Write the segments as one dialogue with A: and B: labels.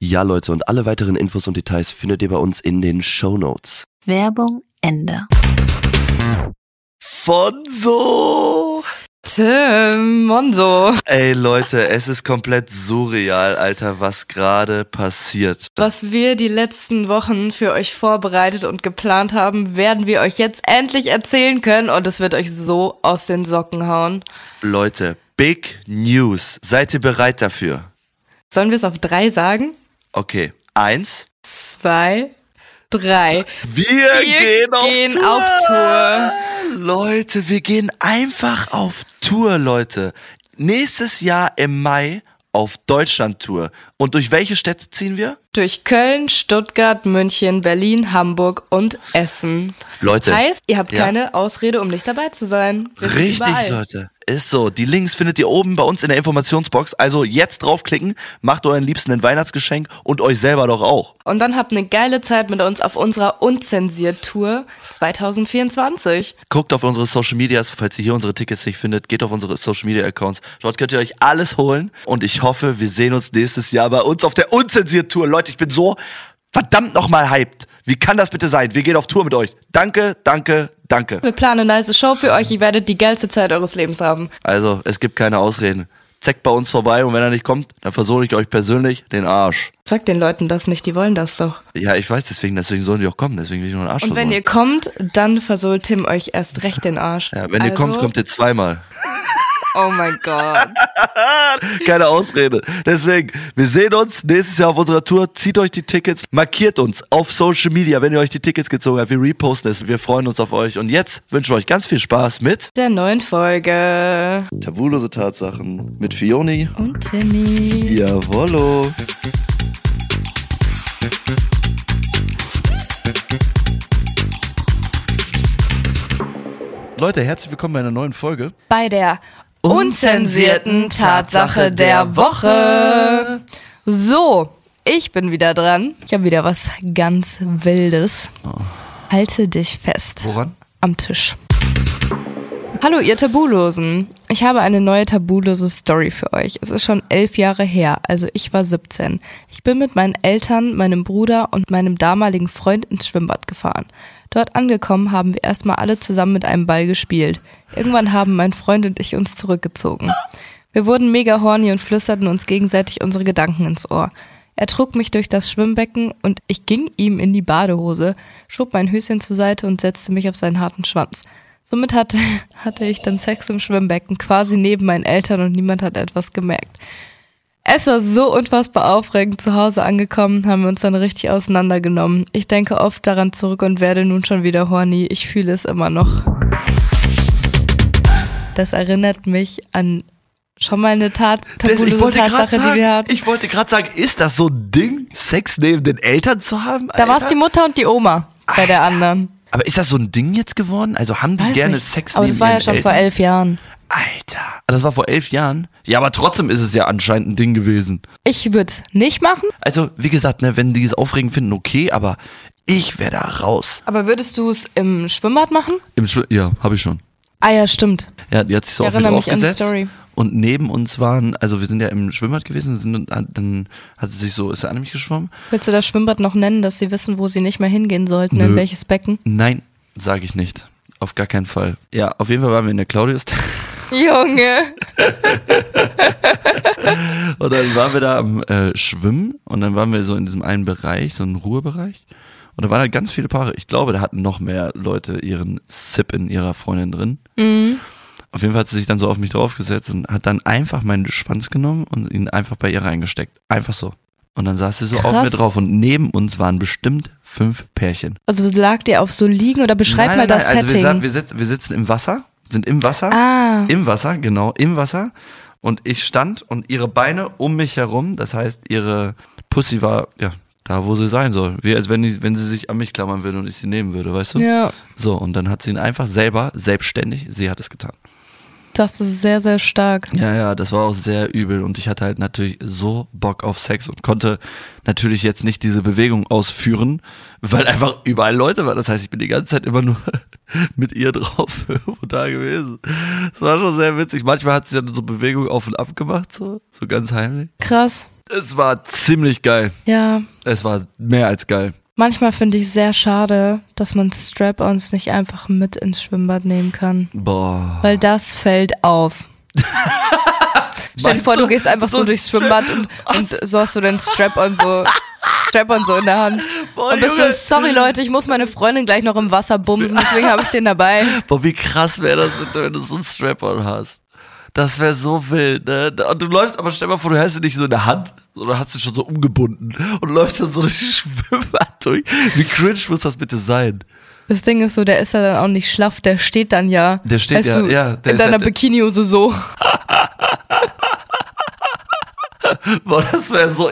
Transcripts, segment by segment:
A: Ja, Leute, und alle weiteren Infos und Details findet ihr bei uns in den Show Notes.
B: Werbung Ende.
A: Von so.
C: Tim Monso.
A: Ey Leute, es ist komplett surreal, Alter, was gerade passiert.
C: Was wir die letzten Wochen für euch vorbereitet und geplant haben, werden wir euch jetzt endlich erzählen können und es wird euch so aus den Socken hauen.
A: Leute, Big News. Seid ihr bereit dafür?
C: Sollen wir es auf drei sagen?
A: Okay. Eins.
C: Zwei, drei.
A: Wir,
C: Wir
A: gehen, auf,
C: gehen
A: Tour.
C: auf Tour.
A: Leute, wir gehen einfach auf Tour, Leute. Nächstes Jahr im Mai auf Deutschland-Tour. Und durch welche Städte ziehen wir?
C: Durch Köln, Stuttgart, München, Berlin, Hamburg und Essen.
A: Leute.
C: Heißt, ihr habt
A: Ja.
C: keine Ausrede, um nicht dabei zu sein.
A: Richtig,
C: überall.
A: Leute. Ist so. Die Links findet ihr oben bei uns in der Informationsbox. Also jetzt draufklicken, macht euren Liebsten ein Weihnachtsgeschenk und euch selber doch auch.
C: Und dann habt eine geile Zeit mit uns auf unserer Unzensiert-Tour 2024.
A: Guckt auf unsere Social Medias, falls ihr hier unsere Tickets nicht findet, geht auf unsere Social Media Accounts. Dort könnt ihr euch alles holen. Und ich hoffe, wir sehen uns nächstes Jahr bei uns auf der Unzensiert Tour. Leute, ich bin so verdammt nochmal hyped. Wie kann das bitte sein? Wir gehen auf Tour mit euch. Danke, danke, danke.
C: Wir planen eine nice Show für euch. Ihr werdet die geilste Zeit eures Lebens haben.
A: Also, es gibt keine Ausreden. Zeckt bei uns vorbei und wenn er nicht kommt, dann versuche ich euch persönlich den Arsch.
C: Sag den Leuten das nicht, die wollen das doch.
A: Ja, ich weiß, deswegen, deswegen sollen die auch kommen. Deswegen will ich nur einen Arsch
C: Und wenn
A: versohlen.
C: ihr kommt, dann versohlt Tim euch erst recht den Arsch.
A: Ja, wenn ihr
C: also,
A: kommt, kommt ihr zweimal.
C: Oh mein Gott.
A: Keine Ausrede. Deswegen, wir sehen uns nächstes Jahr auf unserer Tour. Zieht euch die Tickets, markiert uns auf Social Media, wenn ihr euch die Tickets gezogen habt. Wir reposten es. Wir freuen uns auf euch. Und jetzt wünschen wir euch ganz viel Spaß mit
C: Der neuen Folge.
A: Tabulose Tatsachen mit Fioni.
C: Und Timmy.
A: Jawollo. Leute, herzlich willkommen bei einer neuen Folge.
C: Bei der unzensierten Tatsache der Woche. So, ich bin wieder dran. Ich habe wieder was ganz Wildes. Halte dich fest.
A: Woran?
C: Am Tisch. Hallo, ihr Tabulosen. Ich habe eine neue tabulose Story für euch. Es ist schon elf Jahre her, also ich war 17. Ich bin mit meinen Eltern, meinem Bruder und meinem damaligen Freund ins Schwimmbad gefahren. Dort angekommen haben wir erstmal alle zusammen mit einem Ball gespielt. Irgendwann haben mein Freund und ich uns zurückgezogen. Wir wurden mega horny und flüsterten uns gegenseitig unsere Gedanken ins Ohr. Er trug mich durch das Schwimmbecken und ich ging ihm in die Badehose, schob mein Höschen zur Seite und setzte mich auf seinen harten Schwanz. Somit hatte, hatte ich dann Sex im Schwimmbecken, quasi neben meinen Eltern und niemand hat etwas gemerkt. Es war so unfassbar aufregend. Zu Hause angekommen, haben wir uns dann richtig auseinandergenommen. Ich denke oft daran zurück und werde nun schon wieder horny. Ich fühle es immer noch. das erinnert mich an schon mal eine Tat, tabulose Tatsache, die
A: sagen,
C: wir hatten.
A: ich wollte gerade sagen, ist das so ein Ding, Sex neben den Eltern zu haben?
C: Da war es
A: Alter?
C: die Mutter und die Oma bei der
A: Alter.
C: anderen.
A: Aber ist das so ein Ding jetzt geworden? Also haben die
C: Weiß
A: gerne
C: nicht.
A: Sex
C: Aber
A: neben
C: das war ja schon
A: Eltern?
C: vor elf Jahren.
A: Alter, das war vor elf Jahren. Ja, aber trotzdem ist es ja anscheinend ein Ding gewesen.
C: Ich würde es nicht machen.
A: Also, wie gesagt, ne, wenn die es aufregend finden, okay, aber ich wäre da raus.
C: Aber würdest du es im Schwimmbad machen?
A: Im Schw ja, habe ich schon.
C: Ah ja, stimmt.
A: Ja, die hat sich so
C: Ich erinnere mich an die. Story.
A: Und neben uns waren, also wir sind ja im Schwimmbad gewesen, sind, dann hat sie sich so, ist er an mich geschwommen?
C: Willst du das Schwimmbad noch nennen, dass sie wissen, wo sie nicht mehr hingehen sollten,
A: Nö.
C: in welches Becken?
A: Nein, sage ich nicht. Auf gar keinen Fall. Ja, auf jeden Fall waren wir in der Claudius.
C: Junge.
A: Und dann waren wir da am äh, Schwimmen und dann waren wir so in diesem einen Bereich, so einem Ruhebereich. Und da waren halt ganz viele Paare. Ich glaube, da hatten noch mehr Leute ihren Sip in ihrer Freundin drin. Auf jeden Fall hat sie sich dann so auf mich draufgesetzt und hat dann einfach meinen Schwanz genommen und ihn einfach bei ihr reingesteckt. Einfach so. Und dann saß sie so auf
C: Krass.
A: mir drauf und neben uns waren bestimmt fünf Pärchen.
C: Also lag dir auf so liegen oder beschreib
A: Nein,
C: mal
A: nein,
C: das
A: nein, also
C: Setting.
A: Wir, sa- wir, sitzen, wir sitzen im Wasser, sind im Wasser.
C: ah,
A: Im Wasser, genau, im Wasser. Und ich stand und ihre Beine um mich herum, das heißt, ihre Pussy war, ja, da, wo sie sein soll. Wie als wenn, die, wenn sie sich an mich klammern würde und ich sie nehmen würde, weißt du?
C: ja,
A: So, und dann hat sie ihn einfach selber, selbstständig, sie hat es getan.
C: Das ist sehr, sehr stark.
A: Ja, ja, das war auch sehr übel und ich hatte halt natürlich so Bock auf Sex und konnte natürlich jetzt nicht diese Bewegung ausführen, weil einfach überall Leute waren. Das heißt, ich bin die ganze Zeit immer nur mit ihr drauf irgendwo da gewesen. Das war schon sehr witzig. Manchmal hat sie dann so Bewegungen auf und ab gemacht, so, so ganz heimlich.
C: Krass.
A: Es war ziemlich geil.
C: Ja,
A: Es war mehr als geil.
C: Manchmal finde ich sehr schade, dass man Strap-ons nicht einfach mit ins Schwimmbad nehmen kann.
A: Boah.
C: Weil das fällt auf. Stell dir vor, du gehst einfach
A: so
C: so durchs Schwimmbad und, und so hast du den Strap-on so, Strap-on so in der Hand.
A: Boah,
C: Und bist
A: Junge.
C: so, sorry Leute, ich muss meine Freundin gleich noch im Wasser bumsen, deswegen habe ich den dabei.
A: Boah, wie krass wäre das, wenn du- wenn du so ein Strap-on hast. Das wäre so wild, ne? Und du läufst, aber stell mal vor, du hast ihn nicht so in der Hand, sondern hast ihn schon so umgebunden und läufst dann so durch das Schwimmbad durch. Wie cringe muss das bitte sein?
C: Das Ding ist so, der ist ja dann auch nicht schlaff, der steht dann ja.
A: Der steht ja,
C: du,
A: ja, der
C: in deiner
A: halt-
C: Bikini-Hose so.
A: Boah, das wäre so.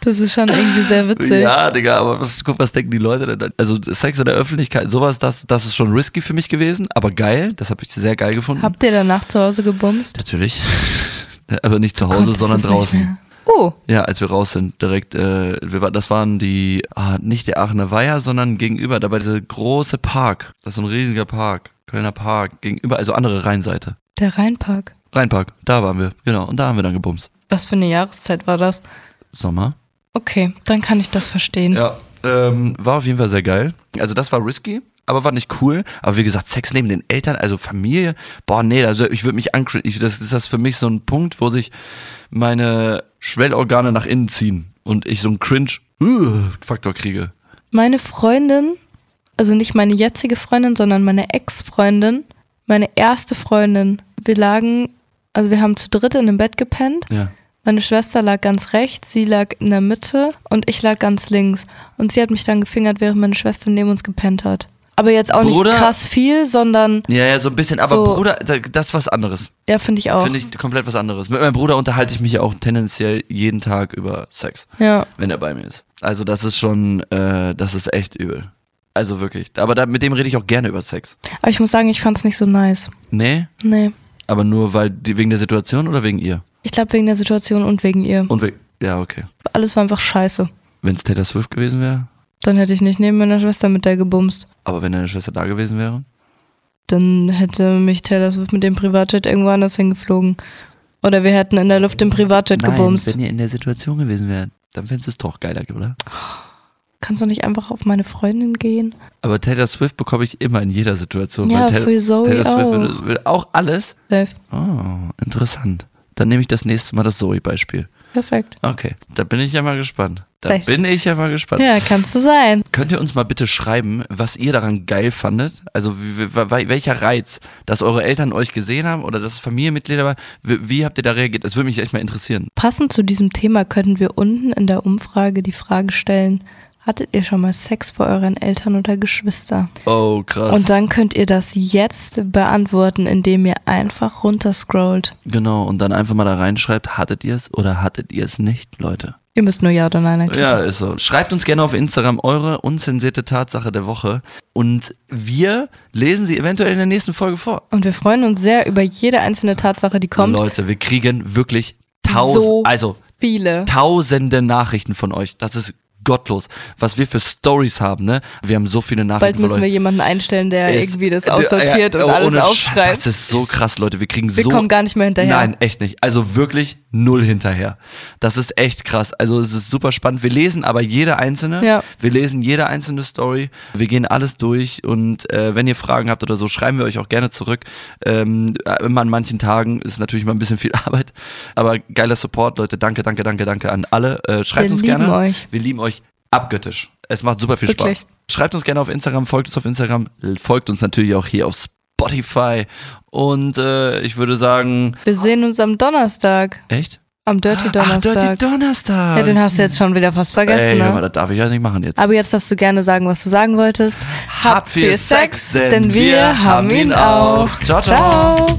C: Das ist schon irgendwie sehr witzig.
A: Ja, Digga, aber was, guck, was denken die Leute denn? dann? Also Sex in der Öffentlichkeit, sowas, das, das ist schon risky für mich gewesen, aber geil, das habe ich sehr geil gefunden.
C: Habt ihr danach zu Hause gebumst?
A: Natürlich. aber nicht zu Hause,
C: Konntest
A: sondern draußen.
C: Oh,
A: Ja, als wir raus sind, direkt, äh, wir, war- das waren die, ah, nicht der Aachener Weiher, sondern gegenüber, dabei dieser große Park. Das ist so ein riesiger Park, Kölner Park, gegenüber, also andere Rheinseite.
C: der Rheinpark.
A: Rheinpark, da waren wir, genau, und da haben wir dann gebumst.
C: Was für eine Jahreszeit war das?
A: Sommer.
C: Okay, dann kann ich das verstehen.
A: Ja, ähm, war auf jeden Fall sehr geil. Also das war risky, aber war nicht cool. Aber wie gesagt, Sex neben den Eltern, also Familie, boah, nee, also ich würde mich ankr- Das ist das für mich so ein Punkt, wo sich meine Schwellorgane nach innen ziehen und ich so einen Cringe-Faktor kriege.
C: Meine Freundin, also nicht meine jetzige Freundin, sondern meine Ex-Freundin, meine erste Freundin, wir lagen, also wir haben zu dritt in einem Bett gepennt.
A: Ja.
C: Meine Schwester lag ganz rechts, sie lag in der Mitte und ich lag ganz links. Und sie hat mich dann gefingert, während meine Schwester neben uns gepennt hat. Aber jetzt auch
A: Bruder-
C: nicht krass viel, sondern
A: Ja, ja, so ein bisschen, aber
C: So.
A: Bruder, da- das ist was anderes.
C: ja, finde ich auch.
A: Finde ich komplett was anderes. Mit meinem Bruder unterhalte ich mich ja auch tendenziell jeden Tag über Sex,
C: ja.
A: wenn er bei mir ist. Also das ist schon, äh, das ist echt übel. Also wirklich. Aber da, mit dem rede ich auch gerne über Sex.
C: Aber ich muss sagen, ich fand's nicht so nice.
A: Nee,
C: Nee.
A: aber nur weil die, wegen der Situation oder wegen ihr?
C: Ich glaube wegen der Situation und wegen ihr.
A: Und wegen, ja, okay.
C: Alles war einfach scheiße.
A: Wenn es Taylor Swift gewesen wäre,
C: Dann hätte ich nicht neben meiner Schwester mit der gebumst.
A: aber wenn deine Schwester da gewesen wäre?
C: Dann hätte mich Taylor Swift mit dem Privatjet irgendwo anders hingeflogen. Oder wir hätten in der Luft im Privatjet gebumst.
A: wenn ihr in der Situation gewesen wärt, dann fändest du es doch geiler, oder?
C: Kannst du nicht einfach auf meine Freundin gehen?
A: Aber Taylor Swift bekomme ich immer in jeder Situation.
C: Ja,
A: Taylor,
C: für Zoe
A: Taylor Swift
C: auch.
A: will, will auch alles.
C: Safe.
A: Oh, interessant. Dann nehme ich das nächste Mal das Zoe-Beispiel.
C: Perfekt.
A: Okay, da bin ich ja mal gespannt. Da
C: Vielleicht.
A: bin ich ja mal gespannt.
C: Ja, kannst du sein.
A: Könnt ihr uns mal bitte schreiben, was ihr daran geil fandet? Also wie, welcher Reiz, dass eure Eltern euch gesehen haben oder dass Familienmitglieder waren? Wie, wie habt ihr da reagiert? Das würde mich echt mal interessieren.
C: Passend zu diesem Thema könnten wir unten in der Umfrage die Frage stellen, Hattet ihr schon mal Sex vor euren Eltern oder Geschwister?
D: Oh, krass.
C: Und dann könnt ihr das jetzt beantworten, indem ihr einfach runterscrollt.
A: Genau, und dann einfach mal da reinschreibt, hattet ihr es oder hattet ihr es nicht, Leute?
C: Ihr müsst nur Ja oder Nein erklären.
A: Ja, ist so. Schreibt uns gerne auf Instagram eure unzensierte Tatsache der Woche und wir lesen sie eventuell in der nächsten Folge vor.
C: Und wir freuen uns sehr über jede einzelne Tatsache, die kommt.
A: Leute, wir kriegen wirklich tausend,
C: So
A: also
C: Viele.
A: tausende Nachrichten von euch. Das ist gottlos, was wir für Stories haben, ne? Wir haben so viele Nachrichten
C: Bald müssen wir jemanden einstellen, der
A: Es-
C: irgendwie das aussortiert
A: ja,
C: und alles
A: ohne Sch-
C: aufschreibt.
A: Das ist so krass, Leute. Wir kriegen
C: Wir
A: so.
C: kommen gar nicht mehr hinterher.
A: Nein, echt nicht. Also wirklich null hinterher. Das ist echt krass. Also es ist super spannend. Wir lesen aber jede einzelne.
C: Ja.
A: Wir lesen jede einzelne Story. Wir gehen alles durch und äh, wenn ihr Fragen habt oder so, schreiben wir euch auch gerne zurück. Ähm, immer an manchen Tagen ist natürlich mal ein bisschen viel Arbeit, aber geiler Support, Leute. Danke, danke, danke, danke an alle. Äh, schreibt
C: Wir
A: uns gerne.
C: euch.
A: Wir lieben euch abgöttisch. Es macht super viel
C: Wirklich.
A: Spaß. Schreibt uns gerne auf Instagram, folgt uns auf Instagram, folgt uns natürlich auch hier auf Spotify. Und äh, ich würde sagen,
C: Wir sehen uns am Donnerstag.
A: echt?
C: Am Dirty
A: Ach,
C: Donnerstag.
A: Dirty Donnerstag.
C: ja, den hast du jetzt schon wieder fast vergessen,
A: Ey, hör mal,
C: ne?
A: das darf ich ja nicht machen jetzt.
C: Aber jetzt darfst du gerne sagen, was du sagen wolltest.
A: Habt viel Sex, denn wir haben ihn auch. Ciao, ciao.
C: ciao.